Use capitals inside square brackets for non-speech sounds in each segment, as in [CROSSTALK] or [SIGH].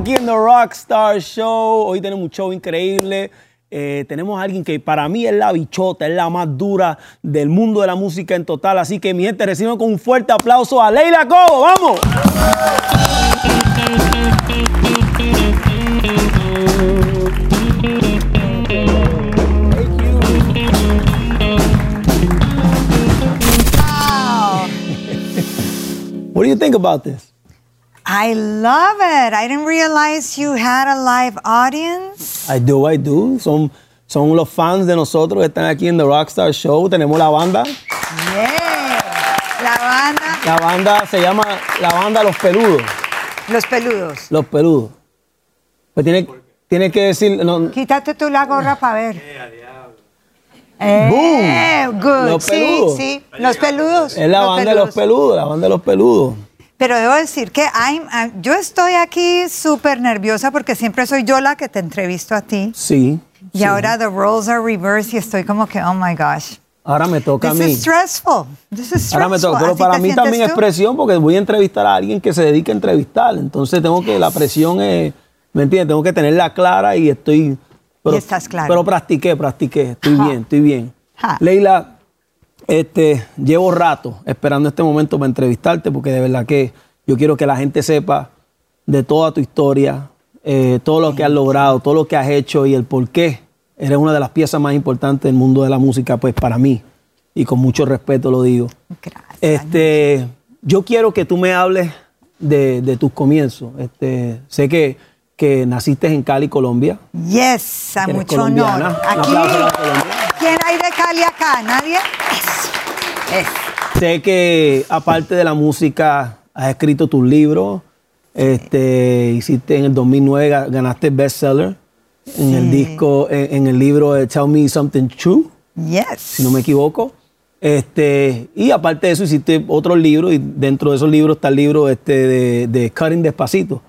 aquí en The Rockstar Show. Hoy tenemos un show increíble. Eh, tenemos a alguien que para mí es la bichota, es la más dura del mundo de la música en total. Así que mi gente, reciban con un fuerte aplauso a Leila Cobo. ¡Vamos! What do you think about this? I love it. I didn't realize you had a live audience. I do, I do. Son, son los fans de nosotros que están aquí en The Rockstar Show. Tenemos la banda. Yeah. La banda, La banda se llama la banda Los Peludos. los peludos. Los Peludos. Pues tiene, tiene que decir. no, Quítate tú la gorra para ver. Eh, good. Los sí, peludos. sí. Los peludos. es la los banda de los peludos, la banda de los peludos. Pero debo decir que I'm- yo estoy aquí súper nerviosa porque siempre soy yo la que te entrevisto a ti. Sí. Y sí. ahora the roles are reversed y estoy como que, oh my gosh. Ahora me toca a This mí. is stressful. This is Ahora me stressful. toca. Pero ¿Así para mí también es presión porque voy a entrevistar a alguien que se dedica a entrevistar. Entonces tengo que, la presión es, ¿me entiendes? Tengo que tenerla clara y estoy... Pero, Y estás claro. Pero practiqué, practiqué. Estoy Ajá. bien, estoy bien. Ajá. Leila, este, llevo rato esperando este momento para entrevistarte porque de verdad que yo quiero que la gente sepa de toda tu historia, eh, todo lo que has logrado, todo lo que has hecho y el por qué eres una de las piezas más importantes del mundo de la música, pues para mí. Y con mucho respeto lo digo. Gracias. Este, yo quiero que tú me hables de, de tus comienzos. Este, sé que, que naciste en Cali, Colombia. Yes, a mucho honor. Un Aquí. aplauso a la colombiana. ¿Quién hay de Cali acá? ¿Nadie? Eso. Eso. Sé que aparte de la música has escrito tus libros. Este, hiciste en el 2009 ga- ganaste bestseller en el Sí. disco, en, en el libro de Tell Me Something True, Yes. si no me equivoco. Este, y aparte de eso hiciste otros libros y dentro de esos libros está el libro este de, de Cutting Despacito,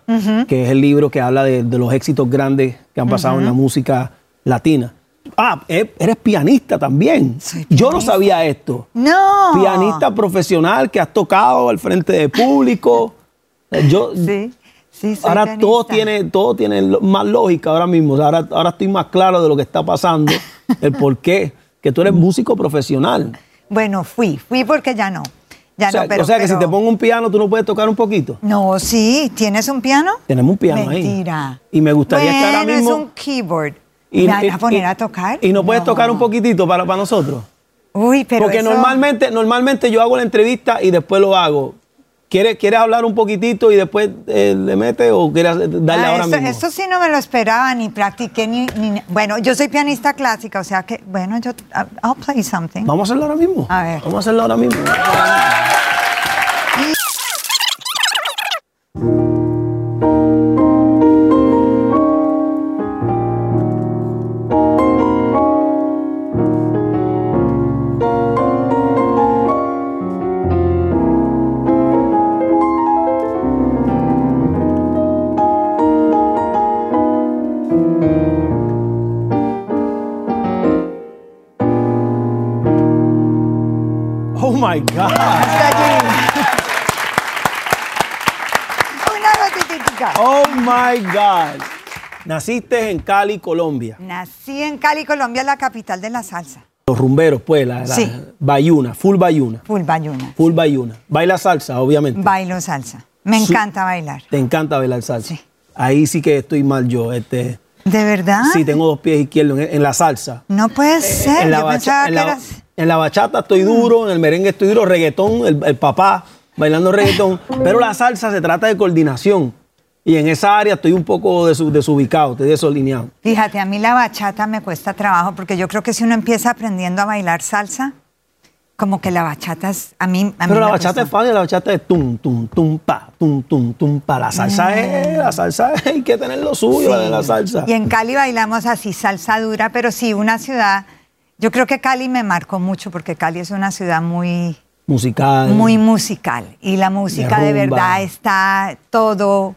que es el libro que habla de, de los éxitos grandes que han pasado en la música latina. Ah, e- eres pianista también. Soy Yo no sabía esto No. pianista profesional que has tocado al frente de público. Eh, Yo, [LAUGHS] Sí. Sí, soy ahora pianista. todo tiene, todo tiene más lógica ahora mismo. O sea, ahora, ahora estoy más claro de lo que está pasando, [LAUGHS] el por qué. Que tú eres músico profesional. Bueno, fui. Fui porque ya no. Ya o sea, no, pero. o sea que si te pongo un piano, tú no puedes tocar un poquito. No, sí. ¿Tienes un piano? Tenemos un piano ahí. Mentira. Y me gustaría que ahora Bueno, mismo. es un keyboard. ¿Me van a poner a tocar? Y no puedes tocar un poquitito para, para nosotros. Uy, pero Porque eso- normalmente, normalmente yo hago la entrevista y después lo hago. ¿Quieres, ¿Quieres hablar un poquitito y después eh, le metes o quieres darle Ah, ahora esto, mismo? esto sí no me lo esperaba, ni practiqué, ni, ni- Bueno, yo soy pianista clásica, o sea que, bueno, yo... I'll play something. Vamos a hacerlo ahora mismo. A ver. Vamos a hacerlo ahora mismo. Naciste en Cali, Colombia. Nací en Cali, Colombia, la capital de la salsa. Los rumberos, pues, la, la Sí. bayuna, full bayuna. Full bayuna. Full bayuna. Baila salsa, obviamente. Bailo salsa. Me encanta bailar. Te encanta bailar salsa. Sí. Ahí sí que estoy mal yo. Este, ¿De verdad? sí, tengo dos pies izquierdos en, en la salsa. No puede ser. en, la Yo bacha- pensaba en que la- eras... en la bachata estoy duro, en el merengue estoy duro, reggaetón, el, el papá bailando reggaetón. pero la salsa se trata de coordinación. Y en esa área estoy un poco desu- desubicado, estoy desalineado. Fíjate, a mí la bachata me cuesta trabajo porque yo creo que si uno empieza aprendiendo a bailar salsa, como que la bachata es... A mí, a mí Pero la bachata cuesta. es fácil, la bachata es tum, tum, tum, pa, tum, tum, tum, pa. La salsa es, la salsa es, hay que tener lo suyo la de la salsa. Y en Cali bailamos así salsa dura, pero sí, una ciudad... Yo creo que Cali me marcó mucho porque Cali es una ciudad muy, Musical. muy musical. Y la música de, verdad está todo...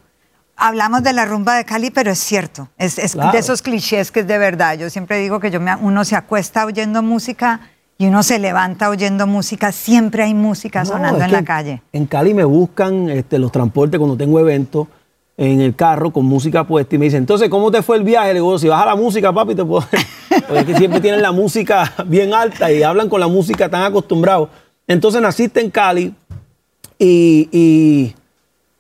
Hablamos de la rumba de Cali, pero es cierto. Es, es Claro. de esos clichés que es de verdad. Yo siempre digo que yo me- uno se acuesta oyendo música y uno se levanta oyendo música. Siempre hay música No, sonando en la calle. En Cali me buscan este, los transportes cuando tengo eventos en el carro con música puesta y me dice, entonces, ¿cómo te fue el viaje? Le digo, si vas a la música, papi, te puedo... [LAUGHS] Porque es que siempre tienen la música bien alta y hablan con la música tan acostumbrados. Entonces naciste en Cali y, y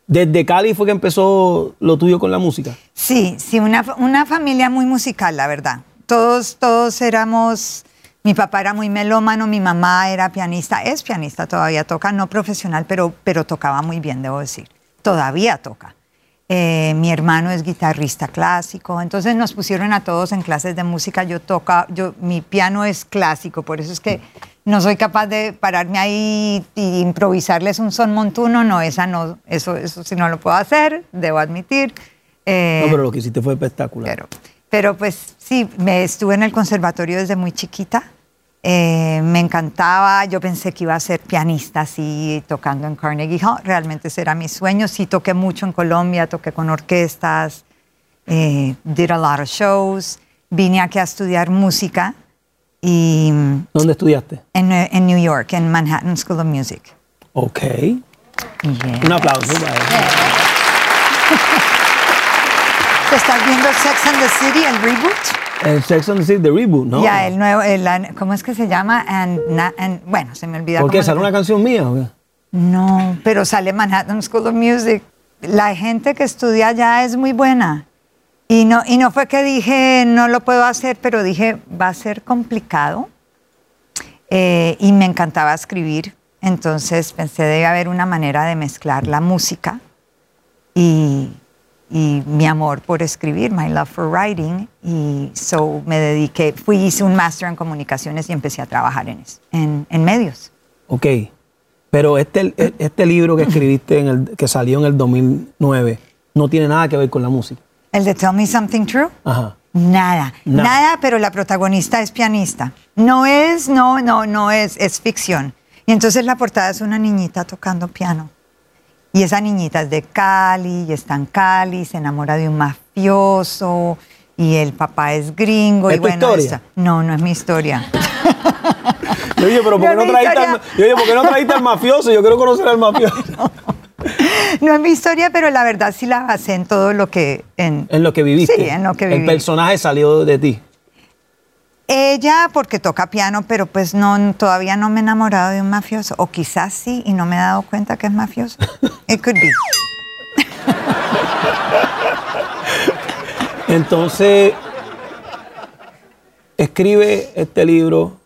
desde Cali fue que empezó lo tuyo con la música. Sí, sí, una, una familia muy musical, la verdad. Todos, todos éramos... Mi papá era muy melómano, mi mamá era pianista, es pianista, todavía toca, no profesional, pero, pero tocaba muy bien, debo decir. Todavía toca. Eh, mi hermano es guitarrista clásico, entonces nos pusieron a todos en clases de música. Yo toca, yo, mi piano es clásico, por eso es que no soy capaz de pararme ahí e improvisarles un son montuno, no, esa no, eso, eso sí no lo puedo hacer, debo admitir. Eh, no, pero lo que hiciste fue espectacular. Pero, pero pues sí, me estuve en el conservatorio desde muy chiquita. Eh, me encantaba, yo pensé que iba a ser pianista así, tocando en Carnegie Hall. Realmente ese era mi sueño. Sí, toqué mucho en Colombia, toqué con orquestas, eh, did a lot of shows. Vine aquí a estudiar música. Y, ¿Dónde estudiaste? En, en, New York, en Manhattan School of Music. Ok. Un aplauso para [LAUGHS] ¿Estás viendo Sex and the City, el reboot? El Sex and the City, the reboot, ¿no? Ya, el nuevo, ¿cómo es que se llama? And, bueno, se me olvida. ¿Por qué? ¿Sale una canción mía o qué? No, pero sale Manhattan School of Music. La gente que estudia allá es muy buena. Y no, y no fue que dije, no lo puedo hacer, pero dije, va a ser complicado. Eh, y me encantaba escribir. Entonces pensé, debe haber una manera de mezclar la música y, y mi amor por escribir, my love for writing, y so me dediqué, fui, hice un máster en comunicaciones y empecé a trabajar en, en, en, medios. Ok, pero este, este libro que escribiste, en el, que salió en el 2009, no tiene nada que ver con la música. ¿El de Tell Me Something True? Ajá. Nada, nada, nada, pero la protagonista es pianista. No es, no, no, no es, es ficción. Y entonces la portada es una niñita tocando piano. Y esa niñita es de Cali y está en Cali, se enamora de un mafioso y el papá es gringo. ¿Es y bueno, historia? no, no es mi historia. [LAUGHS] Oye, pero ¿por qué no, trajiste al, oye, ¿por qué no trajiste al mafioso? Yo quiero conocer al mafioso. [LAUGHS] No es mi historia, pero la verdad sí la basé en todo lo que... En, en lo que viviste. Sí, en lo que viví. El personaje salió de ti. Ella porque toca piano, pero pues no, todavía no me he enamorado de un mafioso. O quizás sí y no me he dado cuenta que es mafioso. It could be. [LAUGHS] Entonces, escribe este libro,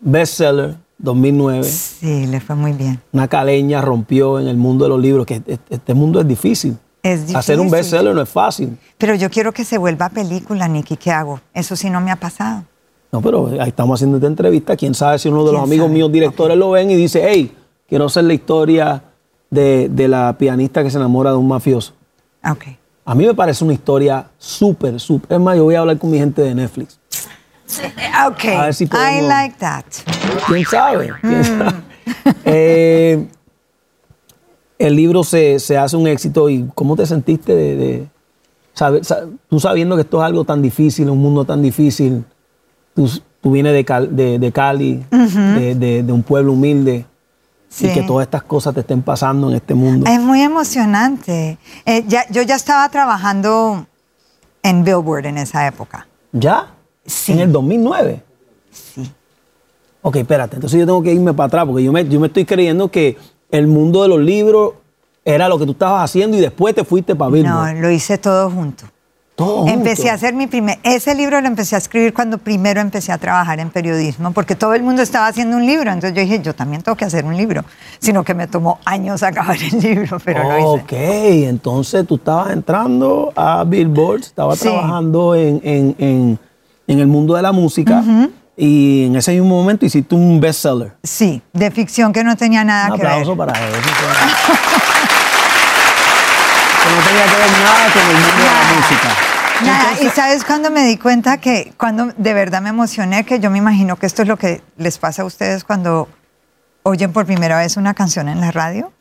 bestseller, 2009. Sí, le fue muy bien. Una caleña rompió en el mundo de los libros, que este mundo es difícil. Es difícil. Hacer un bestseller no es fácil. Pero yo quiero que se vuelva película, Nicky. ¿Qué hago? Eso sí no me ha pasado. No, pero ahí estamos haciendo esta entrevista. Quién sabe si uno de los amigos míos directores lo ven y dice, hey, quiero hacer la historia de, de, la pianista que se enamora de un mafioso. Ok. A mí me parece una historia súper, súper. Es más, yo voy a hablar con mi gente de Netflix. [LAUGHS] Ok. A ver si podemos... I like that. ¿Quién sabe? ¿Quién sabe? [LAUGHS] eh, el libro se, se, hace un éxito y ¿cómo te sentiste de, de saber, tú sabiendo que esto es algo tan difícil, un mundo tan difícil? Tú, tú vienes de, Cal, de, de Cali, uh -huh. de, de, un pueblo humilde. Sí. Y que todas estas cosas te estén pasando en este mundo. Es muy emocionante. Eh, ya, yo ya estaba trabajando en Billboard en esa época. ¿Ya? Sí. ¿En el 2009? Sí. Ok, espérate. Entonces yo tengo que irme para atrás porque yo me, yo me estoy creyendo que el mundo de los libros era lo que tú estabas haciendo y después te fuiste para Billboard. No, lo hice todo junto. Todo empecé junto. a hacer mi primer. Ese libro lo empecé a escribir cuando primero empecé a trabajar en periodismo, porque todo el mundo estaba haciendo un libro. Entonces yo dije, yo también tengo que hacer un libro. Sino que me tomó años [LAUGHS] acabar el libro, pero lo hice. Ok, entonces tú estabas entrando a Billboard, estabas Sí. trabajando en, en, en, en el mundo de la música y en ese mismo momento hiciste un bestseller. Sí, de ficción que no tenía nada Un que ver. aplauso para eso. [LAUGHS] no tenía que ver nada con el mundo de la Nada. música. Nada, y sabes cuando me di cuenta que, cuando de verdad me emocioné, que yo me imagino que esto es lo que les pasa a ustedes cuando oyen por primera vez una canción en la radio.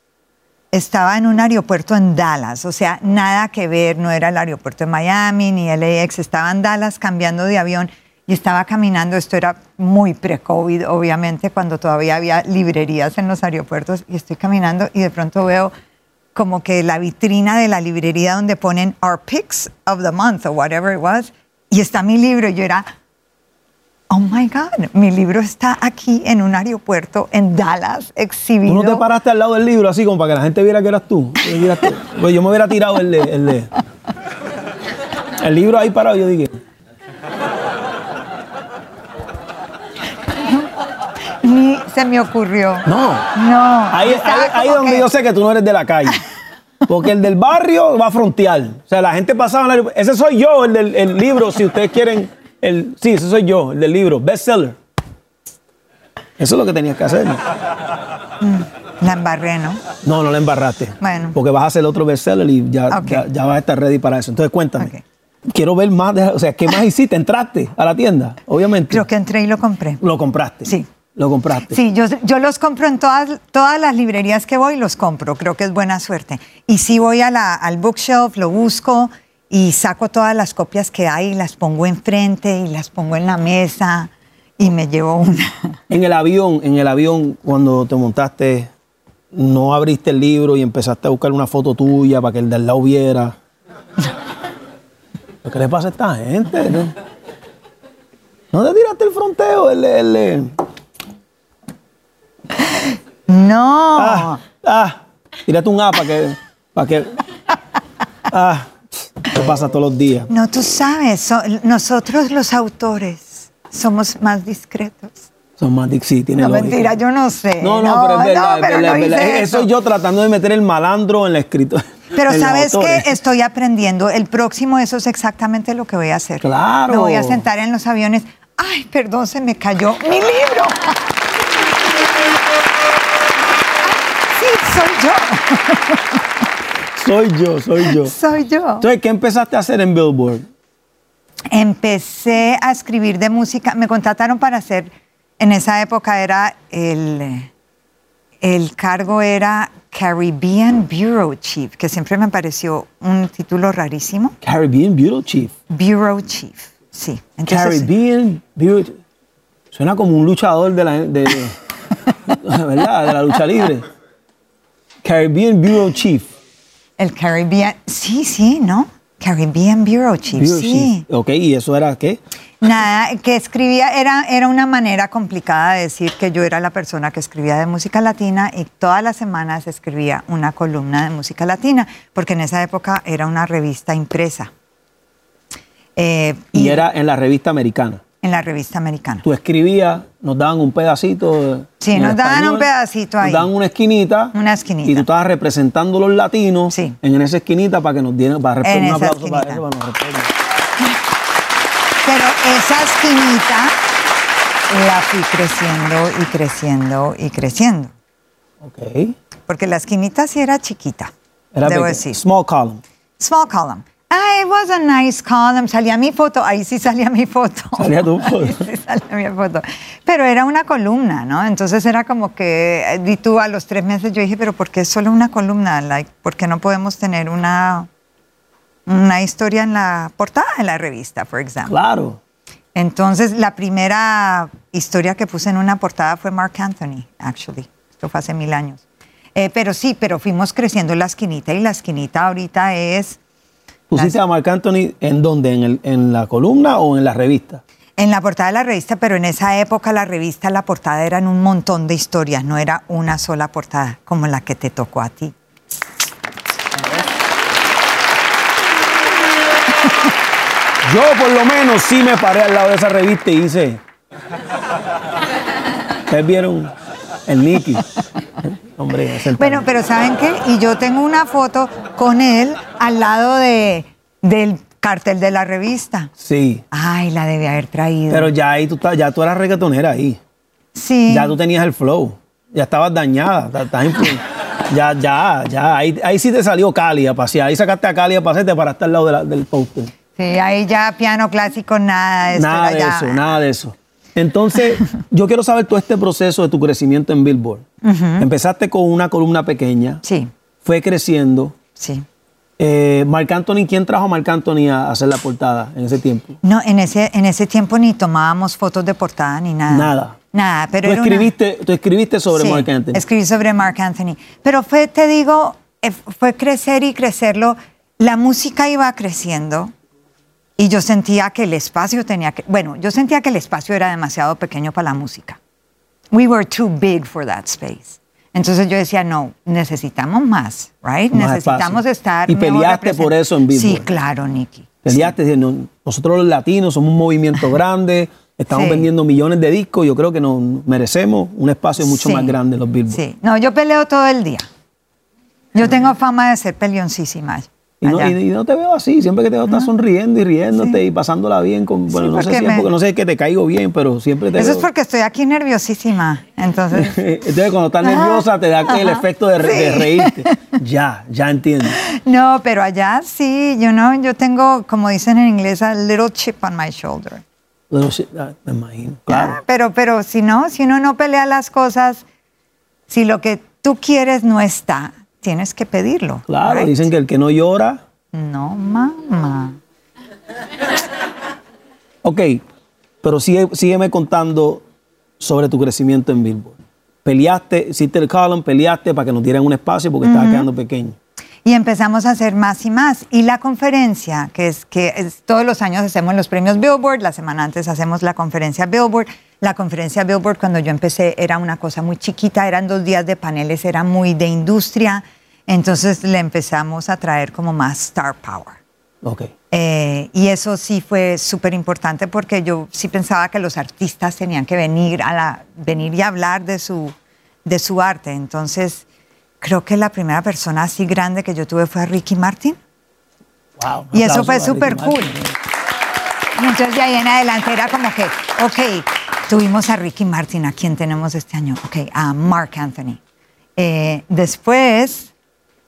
Estaba en un aeropuerto en Dallas, o sea, nada que ver, no era el aeropuerto de Miami ni LAX, estaba en Dallas cambiando de avión y estaba caminando, esto era muy pre-COVID, obviamente, cuando todavía había librerías en los aeropuertos, y estoy caminando y de pronto veo como que la vitrina de la librería donde ponen Our Picks of the Month o whatever it was. Y está mi libro. Yo era, oh my God, mi libro está aquí en un aeropuerto en Dallas, exhibido. ¿Tú no te paraste al lado del libro así como para que la gente viera que eras tú? Pues yo me hubiera tirado el, el, el libro ahí parado. Yo dije, Ni se me ocurrió. No. No. Ahí, ahí, es donde yo sé que tú no eres de la calle. [LAUGHS] Porque el del barrio va a frontear. O sea, la gente pasaba. Ese soy yo, el del libro, si ustedes quieren. El, sí, ese soy yo, el del libro. Bestseller. Eso es lo que tenías que hacer. Mm, la embarré, ¿no? No, no la embarraste. Bueno. Porque vas a hacer otro bestseller y ya, ya, vas a estar ready para eso. Entonces, cuéntame. Quiero ver más. o sea, ¿qué más hiciste? ¿Entraste a la tienda? Obviamente. Creo que entré y lo compré. Lo compraste. Sí. ¿Lo compraste? Sí, yo, yo los compro en todas, todas las librerías que voy, los compro. Creo que es buena suerte. Y si voy a la, al bookshelf, lo busco y saco todas las copias que hay, y las pongo enfrente y las pongo en la mesa y me llevo una. [LAUGHS] En el avión, en el avión, cuando te montaste, no abriste el libro y empezaste a buscar una foto tuya para que el de al lado viera. [LAUGHS] ¿Qué le pasa a esta gente? ¿No, te tiraste el fronteo? El, el, no. Ah, ah, tírate un A para que, para que. [LAUGHS] Ah, ¿qué pasa todos los días? No, tú sabes, nosotros los autores somos más discretos. Son más sí, tiene No, mentira, yo no sé. No, no, pero es verdad, es verdad, Eso. yo tratando de meter el malandro en la escritura. [LAUGHS] Pero sabes que estoy aprendiendo. El próximo, eso es exactamente lo que voy a hacer. Claro. Me voy a sentar en los aviones. Ay, perdón, se me cayó mi libro. [LAUGHS] soy yo. soy yo, soy yo. Entonces, ¿qué empezaste a hacer en Billboard? Empecé a escribir de música. Me contrataron para hacer, en esa época era el, el cargo era Caribbean Bureau Chief, que siempre me pareció un título rarísimo. Caribbean Bureau Chief. Bureau Chief, sí. Caribbean Bureau Suena como un luchador de la, de, [LAUGHS] ¿verdad? de la lucha libre. Caribbean Bureau Chief. El Caribbean, sí, sí, ¿no? Caribbean Bureau Chief, sí. Ok, ¿y eso era qué? Nada, que escribía, era, era una manera complicada de decir que yo era la persona que escribía de música latina y todas las semanas escribía una columna de música latina, porque en esa época era una revista impresa. Eh, y, era en la revista americana en la revista americana. Tú escribías, nos daban un pedacito. Sí, nos daban un pedacito ahí. Nos daban una esquinita. Una esquinita. Y tú estabas representando a los latinos sí. en esa esquinita para que nos dieran, para responder un aplauso para eso, para Pero esa esquinita la fui creciendo y creciendo y creciendo. Ok. Porque la esquinita sí era chiquita. Era debo decir. Small column. Small column. Ah, it was a nice column. Salía mi foto. Ahí sí salía mi foto. Salía tu foto. Ahí sí salía mi foto. Pero era una columna, ¿no? Entonces era como que, di tú a los tres meses, yo dije, pero ¿por qué solo una columna? Like, ¿Por qué no podemos tener una, una historia en la portada de la revista, por ejemplo? Claro. Entonces, la primera historia que puse en una portada fue Mark Anthony, actually. Esto fue hace mil años. Eh, pero sí, pero fuimos creciendo la esquinita y la esquinita ahorita es ¿Pusiste a Marc Anthony en dónde? ¿En, el, ¿En la columna o en la revista? En la portada de la revista, pero en esa época la revista, la portada eran un montón de historias, no era una sola portada como la que te tocó a ti. Yo por lo menos sí me paré al lado de esa revista y hice... Ustedes vieron el Nicky. Hombre, es el bueno, pero ¿saben qué? Y yo tengo una foto con él al lado de, del cartel de la revista. Sí. Ay, la debe haber traído. Pero ya ahí tú, ya tú eras reggaetonera ahí. Sí. Ya tú tenías el flow. Ya estabas dañada. ya, ya, ya. Ahí, ahí sí te salió Cali a pasear. Ahí sacaste a Cali a pasearte para estar al lado del póster. Sí, ahí ya piano clásico, nada de eso. Nada de eso, nada de eso. Entonces, [LAUGHS] yo quiero saber todo este proceso de tu crecimiento en Billboard. Empezaste con una columna pequeña. Sí. Fue creciendo. Sí. Eh, Marc Anthony, ¿quién trajo a Marc Anthony a hacer la portada en ese tiempo? No, en ese, en ese tiempo ni tomábamos fotos de portada ni nada. Nada. Nada, pero ¿Tú, escribiste, ¿tú escribiste sobre Marc Anthony? escribí sobre Marc Anthony. Pero fue, te digo, eh, fue crecer y crecerlo. La música iba creciendo y yo sentía que el espacio tenía que, bueno, yo sentía que el espacio era demasiado pequeño para la música. We were too big for that space. Entonces yo decía, no, necesitamos más, right? Más necesitamos espacio. estar. Y peleaste por eso en Sí, Billboard. claro, Nicky. Peleaste diciendo, nosotros los latinos somos un movimiento [LAUGHS] grande, estamos Sí. vendiendo millones de discos, yo creo que nos merecemos un espacio mucho Sí. más grande en los Billboard. Sí, no, yo peleo todo el día. Yo tengo fama de ser peleoncísima. Y no, y- y no te veo así, siempre que te veo estás sonriendo y riéndote y pasándola bien. Con, bueno, Sí, no sé si me- porque no sé que te caigo bien, pero siempre te Eso es porque estoy aquí nerviosísima. Entonces, [LAUGHS] Entonces cuando estás nerviosa te da el Ajá. efecto de, re- de Sí. reírte. [LAUGHS] Ya, ya entiendo. no, pero allá sí, yo no, yo tengo, como dicen en inglés, a little chip on my shoulder. Little shit, ah, me imagino, claro. Ah, Pero, pero si no, si uno no pelea las cosas, si lo que tú quieres no está, tienes que pedirlo. Claro, right? dicen que el que no llora, No, mamá. ok, pero sigue, sígueme contando sobre tu crecimiento en Billboard. Peleaste, hiciste el column, peleaste para que nos dieran un espacio porque estaba quedando pequeño. Y empezamos a hacer más y más. Y la conferencia, que es que es- todos los años hacemos los premios Billboard, la semana antes hacemos la conferencia Billboard. La conferencia Billboard cuando yo empecé era una cosa muy chiquita, eran dos días de paneles, era muy de industria. Entonces le empezamos a traer como más star power. Ok. Eh, y eso sí fue súper importante porque yo sí pensaba que los artistas tenían que venir, a la, venir y hablar de su, de su arte. Entonces, creo que la primera persona así grande que yo tuve fue a Ricky Martin. Wow. Y eso fue súper cool. Martin. Entonces de ahí en adelante era como que, ok, tuvimos a Ricky Martin, ¿a quién tenemos este año? Ok, a Mark Anthony. Eh, después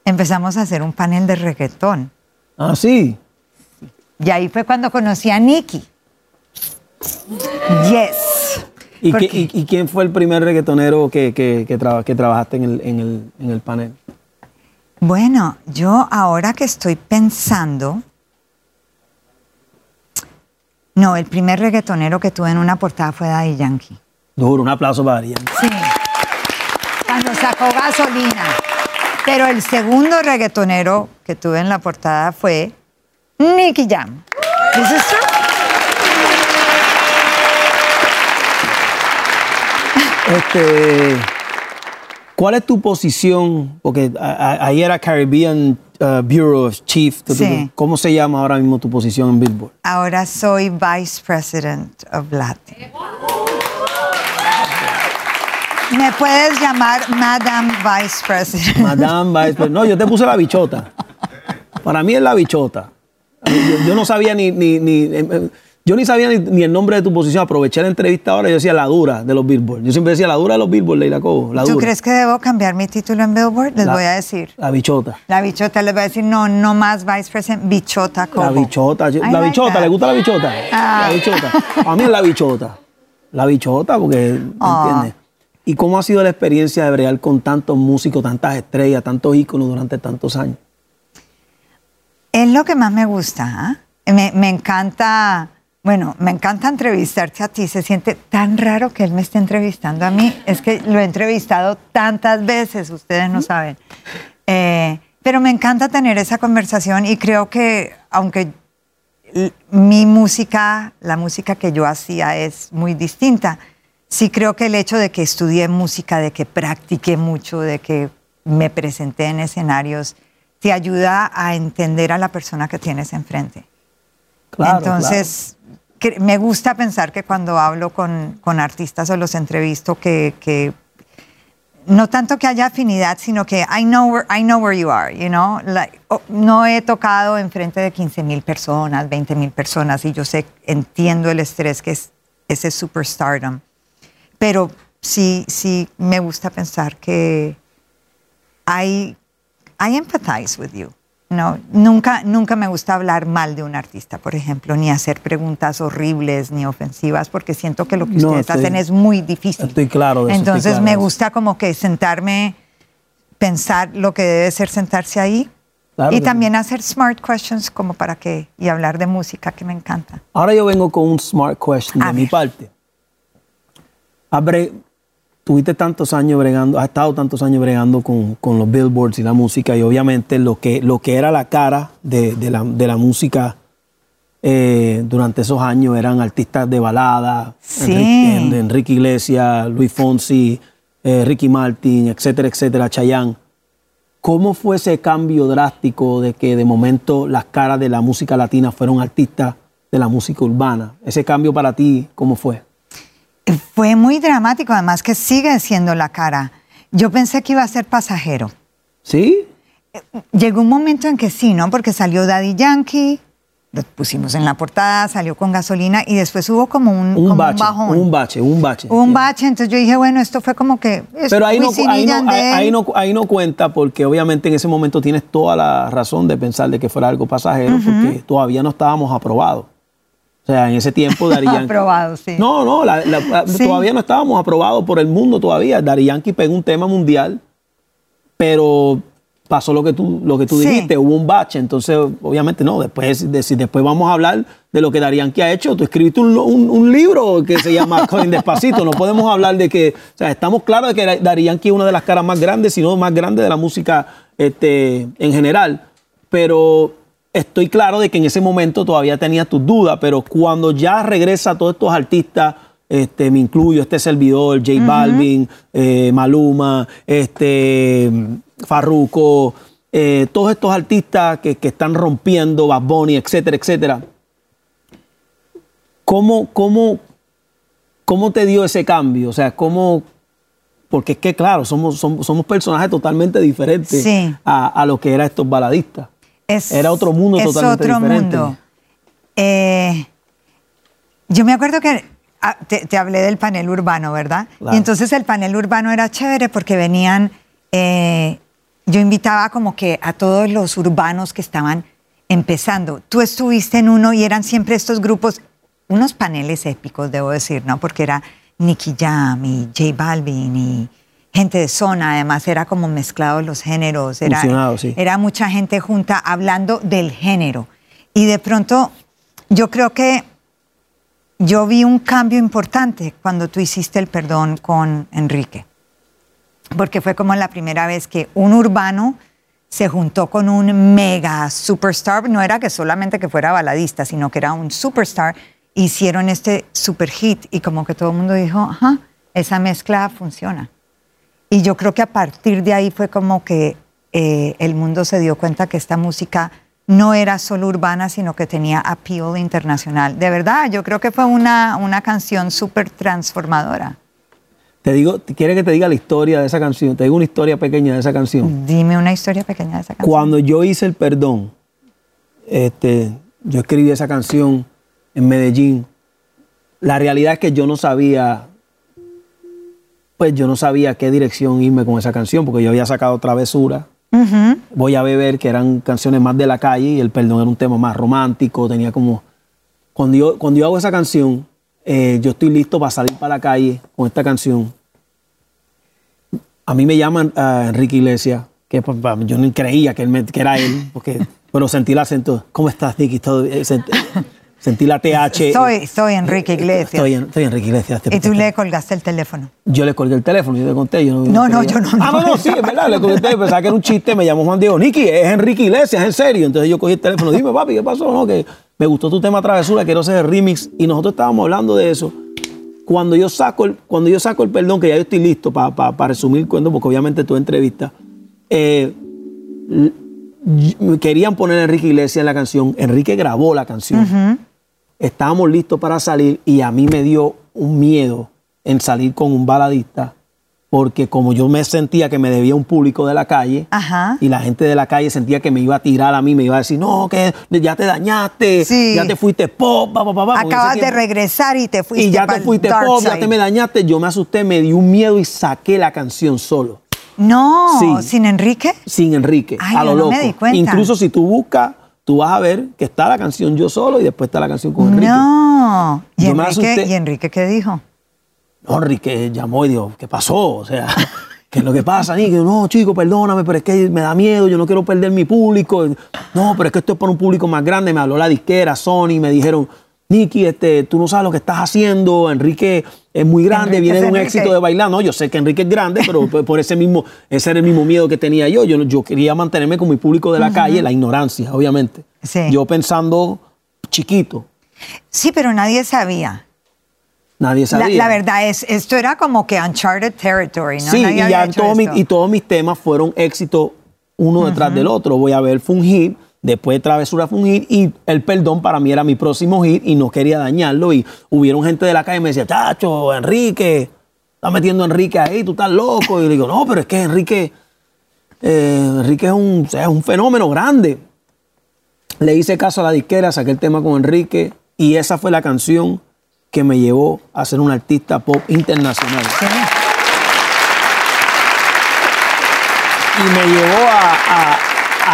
empezamos a hacer un panel de reggaetón. Ah, sí. Y ahí fue cuando conocí a Nicky. Yes. ¿Y, Porque- qué- y- y quién fue el primer reggaetonero que, que, que, traba- que trabajaste en el, en, el, en el panel? Bueno, yo ahora que estoy pensando. No, el primer reggaetonero que tuve en una portada fue Daddy Yankee. Duro, un aplauso para Arián. Sí. Cuando sacó gasolina. Pero el segundo reggaetonero que tuve en la portada fue Nicky Jam. This is true. Este, ¿Cuál es tu posición? Porque ahí era Caribbean uh, Bureau of Chief. Sí. ¿Cómo se llama ahora mismo tu posición en Billboard? Ahora soy Vice President of Latin. Me puedes llamar Madam Vice President. Madame Vice President. No, yo te puse la bichota. Para mí es la bichota. Yo, yo no sabía ni, ni, ni- eh, eh, yo ni sabía ni, ni el nombre de tu posición. Aproveché la entrevista ahora y yo decía la dura de los Billboard. Yo siempre decía la dura de los Billboard, Leila Cobo. La ¿Tú dura. crees que debo cambiar mi título en Billboard? Les La- voy a decir. La bichota. La bichota, les voy a decir, no, no más Vice President, bichota Cobo. La bichota. yo- la like bichota, that. ¿le gusta la bichota? Ah. La bichota. A mí es la bichota. La bichota, porque, ¿me Ah. entiendes? ¿Y cómo ha sido la experiencia de bregar con tantos músicos, tantas estrellas, tantos íconos durante tantos años? Es lo que más me gusta. ¿ah? Me, me encanta, bueno, me encanta entrevistarte a ti. Se siente tan raro que él me esté entrevistando a mí. Es que lo he entrevistado tantas veces, ustedes no saben. Eh, pero me encanta tener esa conversación y creo que, aunque mi música, la música que yo hacía es muy distinta, sí creo que el hecho de que estudié música, de que practiqué mucho, de que me presenté en escenarios, te ayuda a entender a la persona que tienes enfrente. Claro, Entonces, me gusta pensar que cuando hablo con, con artistas o los entrevisto, que, no tanto que haya afinidad, sino que I know where, I know where you are, you know? Oh, no he tocado enfrente de 15 mil personas, 20 mil personas, y yo sé, entiendo el estrés que es ese superstardom. Pero sí, sí me gusta pensar que I, I empathize with you. No, nunca, nunca me gusta hablar mal de un artista, por ejemplo, ni hacer preguntas horribles ni ofensivas, porque siento que lo que No, ustedes estoy- hacen es muy difícil. estoy claro de eso, Entonces claro me gusta como que sentarme, pensar lo que debe ser sentarse ahí Claro y también hacer smart questions como para que, y hablar de música que me encanta. Ahora yo vengo con un smart question A de mi parte. Abre- tuviste tantos años bregando, has estado tantos años bregando con, con, los billboards y la música y obviamente lo que, lo que era la cara de, de, la, de la, música eh, durante esos años eran artistas de balada, sí. Enrique, Enrique, Iglesias, Luis Fonsi, eh, Ricky Martin, etcétera, etcétera, Chayanne. ¿Cómo fue ese cambio drástico de que de momento las caras de la música latina fueron artistas de la música urbana? Ese cambio para ti, ¿cómo fue? Fue muy dramático, además que sigue siendo la cara. Yo pensé que iba a ser pasajero. ¿Sí? Llegó un momento en que sí, ¿no? Porque salió Daddy Yankee, lo pusimos en la portada, salió con gasolina y después hubo como un, un, como bache, un bajón. Un bache, un bache. Un bache, entonces yo dije, bueno, esto fue como que... Pero ahí no, ahí, no, ahí, no, ahí no cuenta porque obviamente en ese momento tienes toda la razón de pensar de que fuera algo pasajero uh -huh. porque todavía no estábamos aprobados. O sea, en ese tiempo Dari [LAUGHS] Yankee... Aprobado, sí. No, no, la, la, sí. todavía no estábamos aprobados por el mundo todavía. Dari Yankee pegó un tema mundial, pero pasó lo que tú, lo que tú sí. dijiste, hubo un bache, entonces obviamente no, después, de, si después vamos a hablar de lo que Dari Yankee ha hecho, tú escribiste un, un, un libro que se llama [LAUGHS] Coin Despacito, no podemos hablar de que, o sea, estamos claros de que Dari Yankee es una de las caras más grandes, si no más grande de la música este, en general, pero estoy claro de que en ese momento todavía tenía tus dudas, pero cuando ya regresa todos estos artistas, este, me incluyo, este servidor, J Balvin, uh -huh. eh, Maluma, este, Farruko, eh, todos estos artistas que, que, están rompiendo, Bad Bunny, etcétera, etcétera. ¿Cómo, cómo, ¿Cómo te dio ese cambio? O sea, ¿cómo, porque es que, claro, somos, somos, somos personajes totalmente diferentes sí. a, a, lo que eran estos baladistas. Es, Era otro mundo es totalmente otro diferente. Mundo. Eh, yo me acuerdo que ah, te, te, hablé del panel urbano, ¿verdad? Claro. Y entonces el panel urbano era chévere porque venían, eh, yo invitaba como que a todos los urbanos que estaban empezando. Tú estuviste en uno y eran siempre estos grupos, unos paneles épicos, debo decir, ¿no? Porque era Nicky Jam y J Balvin y gente de zona, además era como mezclados los géneros, era, sí. era mucha gente junta hablando del género. Y de pronto yo creo que yo vi un cambio importante cuando tú hiciste el perdón con Enrique, porque fue como la primera vez que un urbano se juntó con un mega superstar, no era que solamente que fuera baladista, sino que era un superstar, hicieron este super hit y como que todo el mundo dijo, ajá, esa mezcla funciona. Y yo creo que a partir de ahí fue como que eh, el mundo se dio cuenta que esta música no era solo urbana, sino que tenía appeal internacional. De verdad, yo creo que fue una, una canción súper transformadora. Te digo, ¿quieres que te diga la historia de esa canción? Te digo una historia pequeña de esa canción. Dime una historia pequeña de esa canción. Cuando yo hice el perdón, este, yo escribí esa canción en Medellín. La realidad es que yo no sabía pues yo no sabía qué dirección irme con esa canción, porque yo había sacado Travesura, uh -huh. Voy a beber, que eran canciones más de la calle, y el perdón era un tema más romántico, tenía como... Cuando yo, cuando yo hago esa canción, eh, yo estoy listo para salir para la calle con esta canción. A mí me llaman uh, Enrique Iglesias, que pues, yo no creía que, él me, que era él, porque, [LAUGHS] pero sentí el acento. ¿Cómo estás, Nicky? Todo, sentí, Sentí la TH. Soy, soy Enrique Iglesias. Estoy, estoy Enrique Iglesias. y tú le colgaste el teléfono. Yo le colgué el teléfono, yo te conté. Yo no, no, yo no. Ah, no, no, sí, es verdad. Le colgué el teléfono, pensaba que era un chiste. Me llamó Juan Diego, Nicky, es Enrique Iglesias, en serio. Entonces yo cogí el teléfono, dime, papi, ¿qué pasó? No, que me gustó tu tema Travesura, quiero hacer el remix. Y nosotros estábamos hablando de eso. Cuando yo saco el, cuando yo saco el perdón, que ya yo estoy listo para pa, pa resumir el cuento, porque obviamente tu entrevista, eh, querían poner a Enrique Iglesias en la canción. Enrique grabó la canción. Uh -huh estábamos listos para salir y a mí me dio un miedo en salir con un baladista porque como yo me sentía que me debía un público de la calle Ajá. y la gente de la calle sentía que me iba a tirar a mí, me iba a decir, no, que ya te dañaste, sí. ya te fuiste pop, pa, pa, pa, Acabas de regresar y te fuiste Y ya te fuiste pop, side. ya te me dañaste, yo me asusté, me dio un miedo y saqué la canción solo. No, Sí. sin Enrique. Sin Enrique, Ay, a lo no loco. me di cuenta. Incluso si tú buscas, tú vas a ver que está la canción yo solo y después está la canción con Enrique. No. ¿Y Yo Enrique, asusté. ¿Y Enrique qué dijo? No, Enrique llamó y dijo, ¿qué pasó? O sea, [LAUGHS] ¿qué es lo que pasa, Nicky? No, chico, perdóname, pero es que me da miedo, yo no quiero perder mi público. No, pero es que esto es para un público más grande. Me habló la disquera, Sony, me dijeron, Nicky, este, tú no sabes lo que estás haciendo, Enrique es muy grande, Enrique viene de un Enrique. éxito de bailar. No, yo sé que Enrique es grande, pero [LAUGHS] por- ese mismo, ese era el mismo miedo que tenía yo. Yo, yo quería mantenerme con mi público de la calle, la ignorancia, obviamente. Sí. Yo pensando chiquito, Sí, pero nadie sabía. nadie sabía. la verdad es, esto era como que uncharted territory, ¿no? Sí, Nadie y, ya hecho todos mis, esto. y todos mis temas fueron éxitos uno detrás del otro. Voy a ver, fue un hit, después Travesura fue un hit y El Perdón para mí era mi próximo hit y no quería dañarlo. Y hubieron gente de la calle que me decía, chacho, Enrique, estás metiendo a Enrique ahí, tú estás loco. Y yo le digo, no, pero es que Enrique, eh, Enrique es un, es un fenómeno grande. Le hice caso a la disquera, saqué el tema con Enrique y esa fue la canción que me llevó a ser un artista pop internacional. Sí. Y me llevó a, a-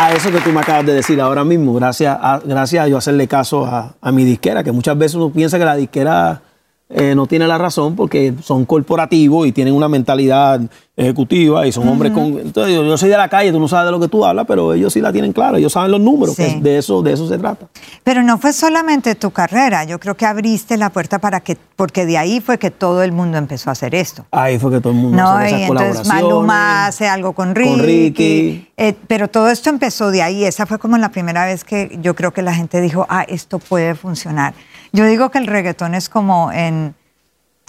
a eso que tú me acabas de decir ahora mismo, gracias a, gracias a yo hacerle caso a, a mi disquera, que muchas veces uno piensa que la disquera eh, no tiene la razón porque son corporativos y tienen una mentalidad ejecutiva y son hombres con... Entonces yo, yo soy de la calle, tú no sabes de lo que tú hablas, pero ellos sí la tienen clara, ellos saben los números, Sí. que de, eso, de eso se trata. Pero no fue solamente tu carrera, yo creo que abriste la puerta para que, porque de ahí fue que todo el mundo empezó a hacer esto. Ahí fue que todo el mundo No, hace esas y entonces. Maluma hace algo con Ricky. Con Ricky. eh, pero todo esto empezó de ahí. Esa fue como la primera vez que yo creo que la gente dijo, ah, esto puede funcionar. Yo digo que el reggaetón es como en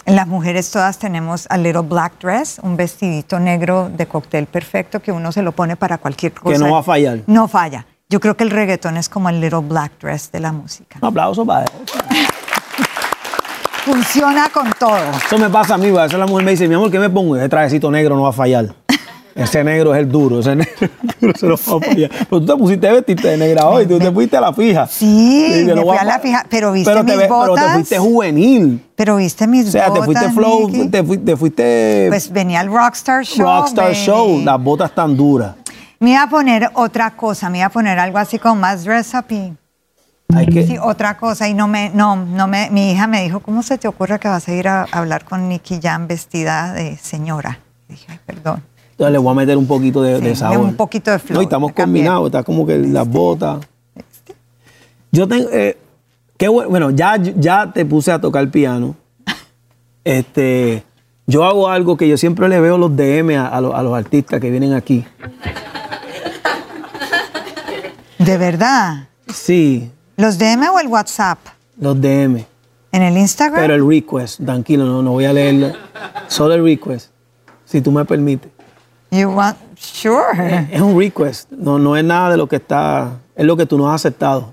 las mujeres todas tenemos a little black dress, un vestidito negro de cóctel perfecto que uno se lo pone para cualquier cosa. no va a fallar. No falla. Yo creo que el reggaetón es como el little black dress de la música. Un aplauso para eso. Funciona con todo. Eso me pasa a mí, a veces la mujer me dice, mi amor, ¿qué me pongo? Ese trajecito negro no va a fallar. Ese negro es el duro, ese [LAUGHS] negro, se lo va a fallar. Pero tú te pusiste a vestirte de negra hoy, tú te fuiste a la fija. Sí, me fui a la fija, pero viste pero te mis ve- Pero te botas. fuiste juvenil. Pero viste mis O sea, te botas, fuiste flow, te fuiste, te fuiste Pues venía el Rockstar Show. rockstar baby. show, las botas tan duras. Me iba a poner otra cosa, me iba a poner algo así como más dress up y Hay que, sí, otra cosa. Y no me, no, no me, mi hija me dijo, ¿cómo se te ocurre que vas a ir a hablar con Nicky Jam vestida de señora? dije, ay, perdón. Entonces le voy a meter un poquito de, Sí, de sabor. un poquito de flow, No, y estamos combinados, está como que las botas. Yo tengo, eh, qué bueno, bueno, ya, ya te puse a tocar piano. [LAUGHS] Este, yo hago algo que yo siempre le veo los DM a, a los, a los artistas que vienen aquí. ¿De verdad? Sí, ¿Los DM o el WhatsApp? los DM. ¿En el Instagram? Pero el request, tranquilo, no, no voy a leerlo. Solo el request, si tú me permites. You want, sure. Es un request, no, no es nada de lo que está, es lo que tú no has aceptado.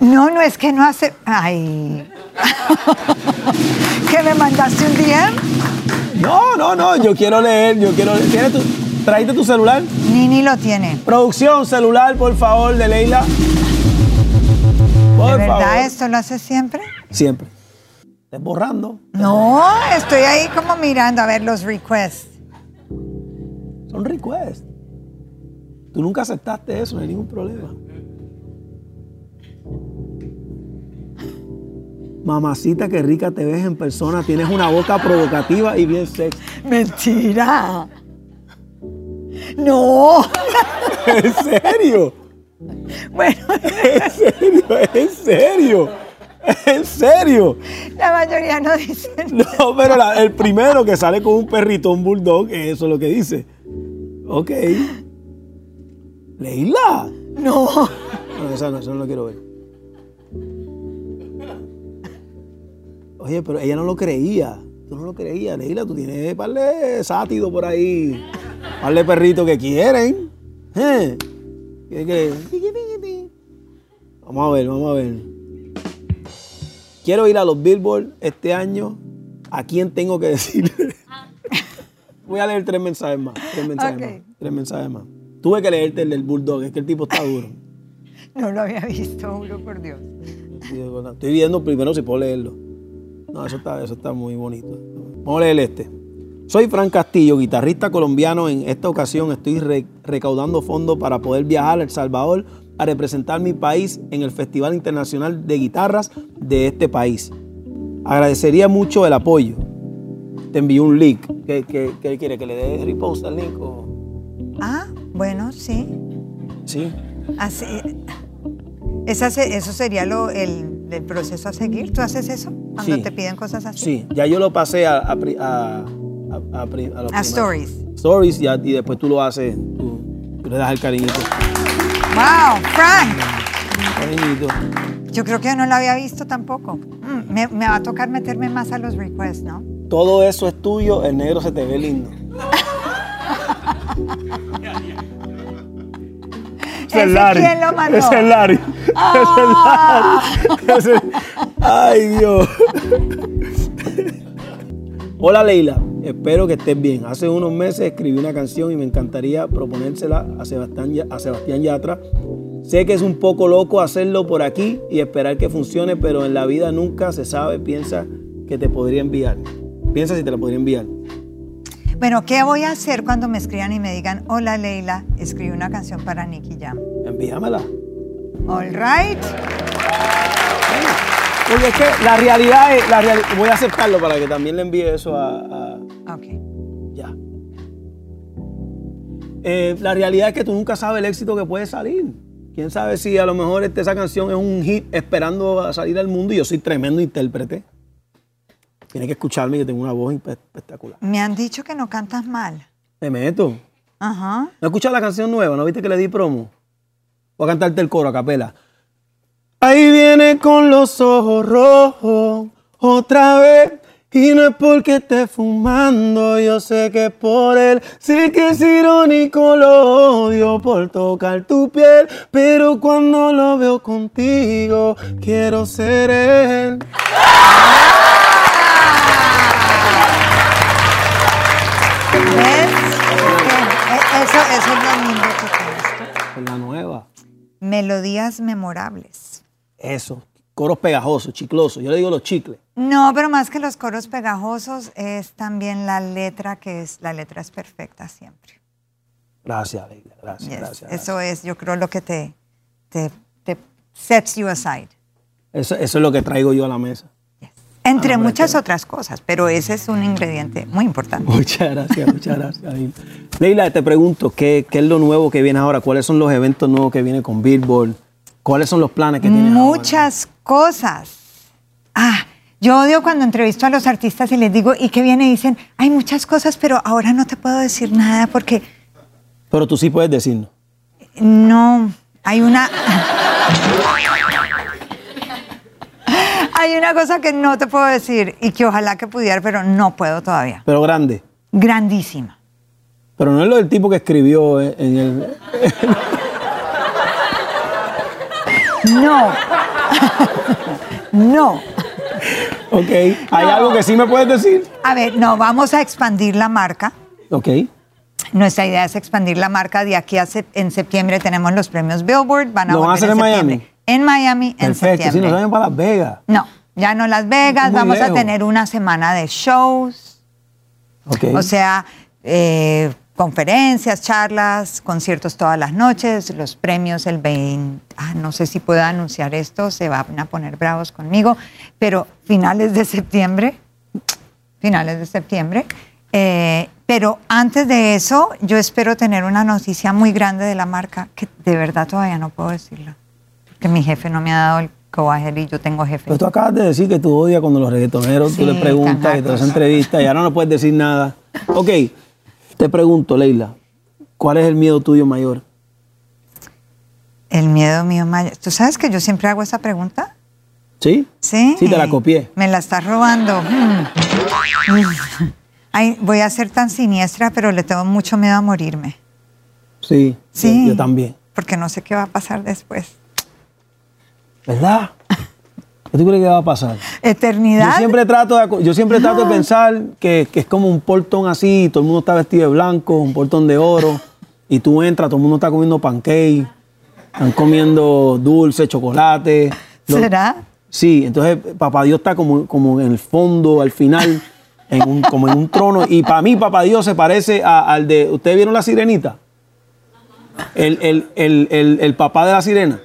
No, no, es que no hace. Ay. [LAUGHS] ¿Que me mandaste un DM? No, no, no, yo quiero leer, yo quiero leer. ¿Tienes tu, ¿Traíste tu celular? Nini lo tiene. Producción, celular, por favor, de Leila. Por ¿De verdad favor. esto lo hace siempre? Siempre. Estás borrando. No, estoy ahí como mirando a ver los requests. Son requests. Tú nunca aceptaste eso, no hay ningún problema. Mamacita, qué rica te ves en persona. Tienes una boca provocativa y bien sexy. Mentira. No. [LAUGHS] ¿En serio? Bueno, ¿En serio? ¿En serio? ¿En serio? la mayoría no dicen. No, pero la- el primero que sale con un perrito, un bulldog, eso es lo que dice. Ok. Leila. No. No, esa no, esa no lo quiero ver. Oye, pero ella no lo creía. Tú no lo creías, Leila. Tú tienes par de sátidos por ahí. Par de perritos que quieren. ¿Eh? ¿Qué- qué? Vamos a ver, vamos a ver. Quiero ir a los Billboard este año. ¿A quién tengo que decirle? Voy a leer tres mensajes más. Tres mensajes más. Tres mensajes más. Tuve que leerte el del Bulldog, es que el tipo está duro. No lo había visto, juro por Dios. Estoy viendo primero si puedo leerlo. No, eso está, eso está muy bonito. Vamos a leer este. Soy Fran Castillo, guitarrista colombiano. En esta ocasión estoy re- recaudando fondos para poder viajar a El Salvador a representar mi país en el Festival Internacional de Guitarras de este país. Agradecería mucho el apoyo. Te envío un link. ¿Qué, qué- qué quiere? ¿Que le dé repost al link? o- Ah, bueno, sí. Sí. Así. Esa eso sería lo, el, del proceso a seguir. ¿Tú haces eso cuando Sí. te piden cosas así? Sí, ya yo lo pasé a, a, a, a- a stories. Stories ya- y después tú lo haces, tú, tú le das el cariñito. Wow, Frank. Cariñito. Yo creo que yo no lo había visto tampoco. Mm, me, me va a tocar meterme más a los requests, ¿no? Todo eso es tuyo, el negro se te ve lindo. ¿Ese quién lo mandó? Ese es Larry. Ah. Ese es Larry. Ese- Ay, Dios. Hola Leila, espero que estés bien. Hace unos meses escribí una canción y me encantaría proponérsela a Sebastián, a Sebastián Yatra. Sé que es un poco loco hacerlo por aquí y esperar que funcione, pero en la vida nunca se sabe. Piensa que te podría enviar. Piensa si te la podría enviar. Bueno, ¿qué voy a hacer cuando me escriban y me digan, hola Leila, escribí una canción para Nicky Jam? Envíamela. All right. Porque es que la realidad es, la voy a aceptarlo para que también le envíe eso a, a- Ok. ya. Eh, la realidad es que tú nunca sabes el éxito que puede salir. Quién sabe si a lo mejor este- esa canción es un hit esperando a salir al mundo y yo soy tremendo intérprete. Tiene que escucharme, yo tengo una voz espe- espectacular. Me han dicho que no cantas mal. Me meto. Ajá. ¿No escuchado la canción nueva? ¿No viste que le di promo? Voy a cantarte el coro a capela. Ahí viene con los ojos rojos otra vez. Y no es porque esté fumando, yo sé que es por él. Sé que es irónico, lo odio por tocar tu piel. Pero cuando lo veo contigo, quiero ser él. Eso, es lo lindo que esto. Es la nueva. Melodías memorables. Eso. Coros pegajosos, chiclosos. Yo le digo los chicles. No, pero más que los coros pegajosos es también la letra que es, la letra es perfecta siempre. Gracias, Leila. Gracias, Yes. gracias. Eso es, yo creo, lo que te, te, te sets you aside. Eso, eso es lo que traigo yo a la mesa. Entre Ah, muchas otras cosas, pero ese es un ingrediente muy importante. Muchas gracias, [LAUGHS] muchas gracias. Leila. Te pregunto, ¿qué, ¿qué es lo nuevo que viene ahora? ¿Cuáles son los eventos nuevos que vienen con Billboard? ¿Cuáles son los planes que tienes ahora? Muchas cosas. Ah, yo odio cuando entrevisto a los artistas y les digo, ¿y qué viene? Y dicen, hay muchas cosas, pero ahora no te puedo decir nada porque Pero tú sí puedes decirnos. no, hay una... [LAUGHS] hay una cosa que no te puedo decir y que ojalá que pudiera, pero no puedo todavía. Pero grande. Grandísima. Pero no es lo del tipo que escribió en el... No. [LAUGHS] no. Ok. ¿Hay No. algo que sí me puedes decir? A ver, no, vamos a expandir la marca. Ok. Nuestra idea es expandir la marca. De aquí a en septiembre tenemos los premios Billboard. Van a ¿Lo van a hacer en septiembre. Miami? En Miami, en Perfecto. Si septiembre. nos vayan para Las Vegas. No, ya no Las Vegas. Muy Vamos a tener una semana de shows. Ok. O sea, eh, conferencias, charlas, conciertos todas las noches, los premios el 20. ah, no sé si puedo anunciar esto, se van a poner bravos conmigo, pero finales de septiembre, finales de septiembre. eh, pero antes de eso, yo espero tener una noticia muy grande de la marca, que de verdad todavía no puedo decirlo, porque mi jefe no me ha dado el go ahead y yo tengo jefe. Pero tú acabas de decir que tú odias cuando los reggaetoneros tú Sí, le preguntas y te hacen entrevistas y ahora no puedes decir nada. Ok, te pregunto, Leila, ¿cuál es el miedo tuyo mayor? El miedo mío mayor. ¿Tú sabes que yo siempre hago esa pregunta? ¿Sí? Sí. Sí, te la copié. Me la estás robando. Mm. Ay, voy a ser tan siniestra, pero le tengo mucho miedo a morirme. Sí. Sí. Yo, yo también. Porque no sé qué va a pasar después. ¿Verdad? ¿Qué tú crees que va a pasar? Eternidad. Yo siempre trato de, yo siempre trato de pensar que, que es como un portón así, todo el mundo está vestido de blanco, un portón de oro, y tú entras, todo el mundo está comiendo pancake, están comiendo dulce, chocolate. ¿Será? Sí, entonces Papá Dios está como, como en el fondo, al final, en un- como en un trono. Y para mí Papá Dios se parece a- al de... ¿Ustedes vieron la sirenita? El, el- el- el- el papá de la sirena.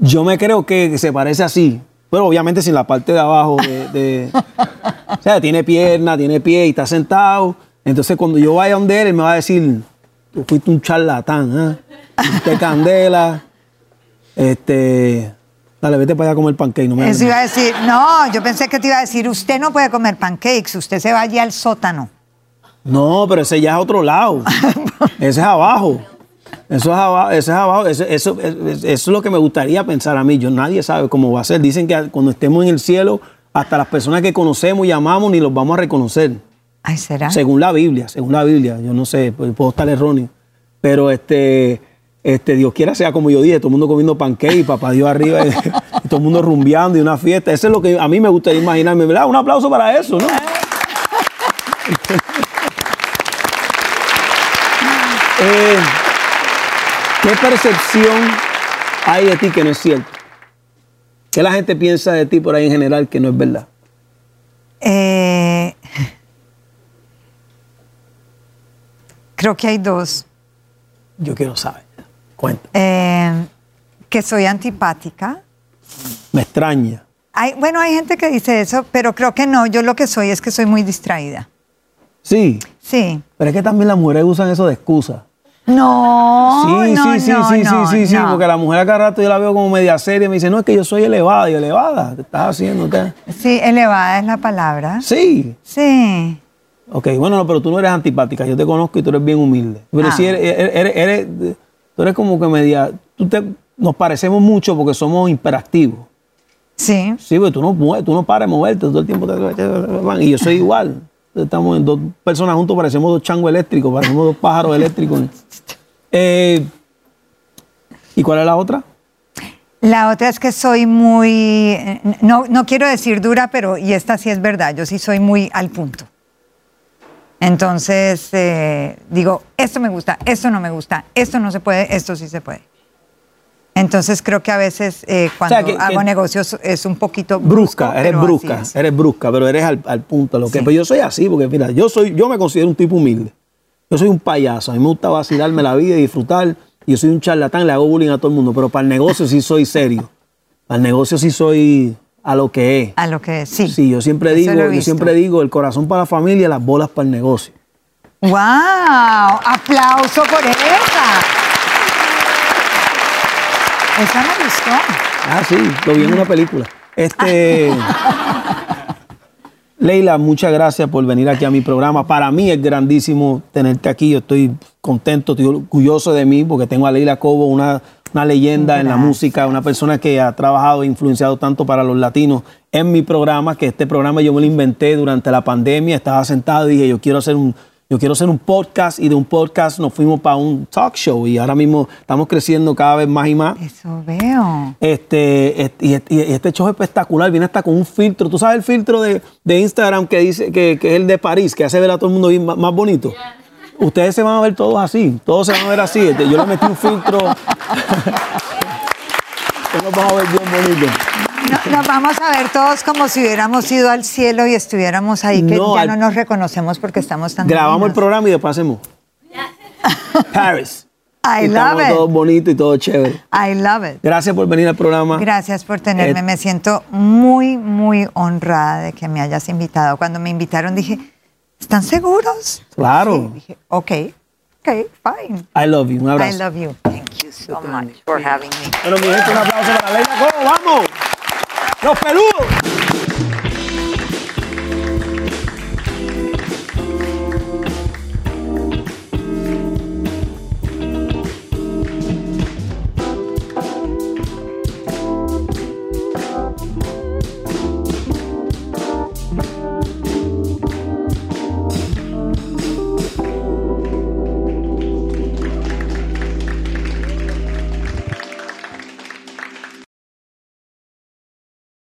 Yo me creo que se parece así. Pero obviamente sin la parte de abajo de... de- [LAUGHS] o sea, tiene pierna, tiene pie y está sentado. Entonces cuando yo vaya donde él, él me va a decir, tú fuiste un charlatán, ¿eh? Fuiste candela. Este... Dale, vete para allá a comer pancake. No me Eso iba a decir, no, yo pensé que te iba a decir, usted no puede comer pancakes, usted se va allí al sótano. No, pero ese ya es otro lado. [LAUGHS] ese es abajo. Eso es abajo, eso es abajo, eso, eso- es lo que me gustaría pensar a mí. Yo nadie sabe cómo va a ser. Dicen que cuando estemos en el cielo, hasta las personas que conocemos y amamos ni los vamos a reconocer. Ay, ¿será? Según la Biblia, según la Biblia. Yo no sé, pues, puedo estar erróneo. Pero este, este, Dios quiera sea como yo dije, todo el mundo comiendo pancake y papá Dios arriba y, [LAUGHS] y todo el mundo rumbeando y una fiesta. Eso es lo que a mí me gustaría imaginarme, ¿verdad? Un aplauso para eso, ¿no? [LAUGHS] Eh, ¿Qué percepción hay de ti que no es cierto? ¿Qué la gente piensa de ti por ahí en general que no es verdad? Eh, creo que hay dos. Yo quiero saber. Cuenta. Eh, que soy antipática. Me extraña. Hay, bueno, hay gente que dice eso, pero creo que no. Yo lo que soy es que soy muy distraída. Sí, Sí. pero es que también las mujeres usan eso de excusa. No, sí, no, sí, sí, no, sí, no, sí, sí, sí, porque la mujer acá rato yo la veo como media seria y me dice, no, es que yo soy elevada. Y yo, elevada, te estás haciendo. Sí, elevada es la palabra. Sí. Sí. Ok, bueno, no, pero tú no eres antipática. Yo te conozco y tú eres bien humilde. Pero Ah. sí, eres, eres- eres- eres- tú eres como que media. Tú te, nos parecemos mucho porque somos hiperactivos. Sí. Sí, porque tú no, mueves, tú no paras de moverte todo el tiempo. te- Y yo soy igual. Estamos en dos personas juntos, parecemos dos changos eléctricos, parecemos dos pájaros eléctricos. [LAUGHS] Eh, ¿Y cuál es la otra? La otra es que soy muy, no, no quiero decir dura, pero, y esta sí es verdad, yo sí soy muy al punto. Entonces, eh, digo, esto me gusta, esto no me gusta, esto no se puede, esto sí se puede. Entonces creo que a veces eh, cuando que- hago negocios es un poquito brusca, brusco, eres pero así brusca, es. eres brusca, pero eres al, al punto. Lo que, Sí. Pero yo soy así, porque mira, yo soy, yo me considero un tipo humilde. Yo soy un payaso, a mí me gusta vacilarme la vida y disfrutar. Yo soy un charlatán, le hago bullying a todo el mundo, pero para el negocio sí soy serio. Para el negocio sí soy a lo que es. A lo que sí. Sí, yo siempre Eso digo, yo siempre digo, el corazón para la familia, las bolas para el negocio. ¡Wow! ¡Aplauso por esa! Esa me gustó. Ah, sí, lo vi en una película. Este. [LAUGHS] Leila, muchas gracias por venir aquí a mi programa. Para mí es grandísimo tenerte aquí. Yo estoy contento, estoy orgulloso de mí porque tengo a Leila Cobo, una, una leyenda en la música, una persona que ha trabajado e influenciado tanto para los latinos en mi programa, que este programa yo me lo inventé durante la pandemia. Estaba sentado y dije, yo quiero hacer un, yo quiero hacer un podcast y de un podcast nos fuimos para un talk show y ahora mismo estamos creciendo cada vez más y más. Eso veo. Este, este- y, este- y este show es espectacular, viene hasta con un filtro. ¿Tú sabes el filtro de, de Instagram que dice que, que es el de París, que hace ver a todo el mundo bien- más, más bonito? Ustedes se van a ver todos así, todos se van a ver así. Este, Yo le metí un filtro. [LAUGHS] nos vamos a ver bien bonitos. No- nos vamos a ver todos como si hubiéramos ido al cielo y estuviéramos ahí, que No, ya al- no nos reconocemos porque estamos tan Grabamos el programa y después hacemos Paris. [LAUGHS] I Y love estamos it. todos bonitos y todo chévere. I love it. Gracias por venir al programa. Gracias por tenerme. Eh, me siento muy, muy honrada de que me hayas invitado. Cuando me invitaron dije, ¿están seguros? Claro. Sí, dije, ok, ok, fine. I love you. Un I abrazo. love you. Thank you so much for having me. Bueno, mi gente, un aplauso para Leila Cobo. ¡Vamos! ¡Los peludos!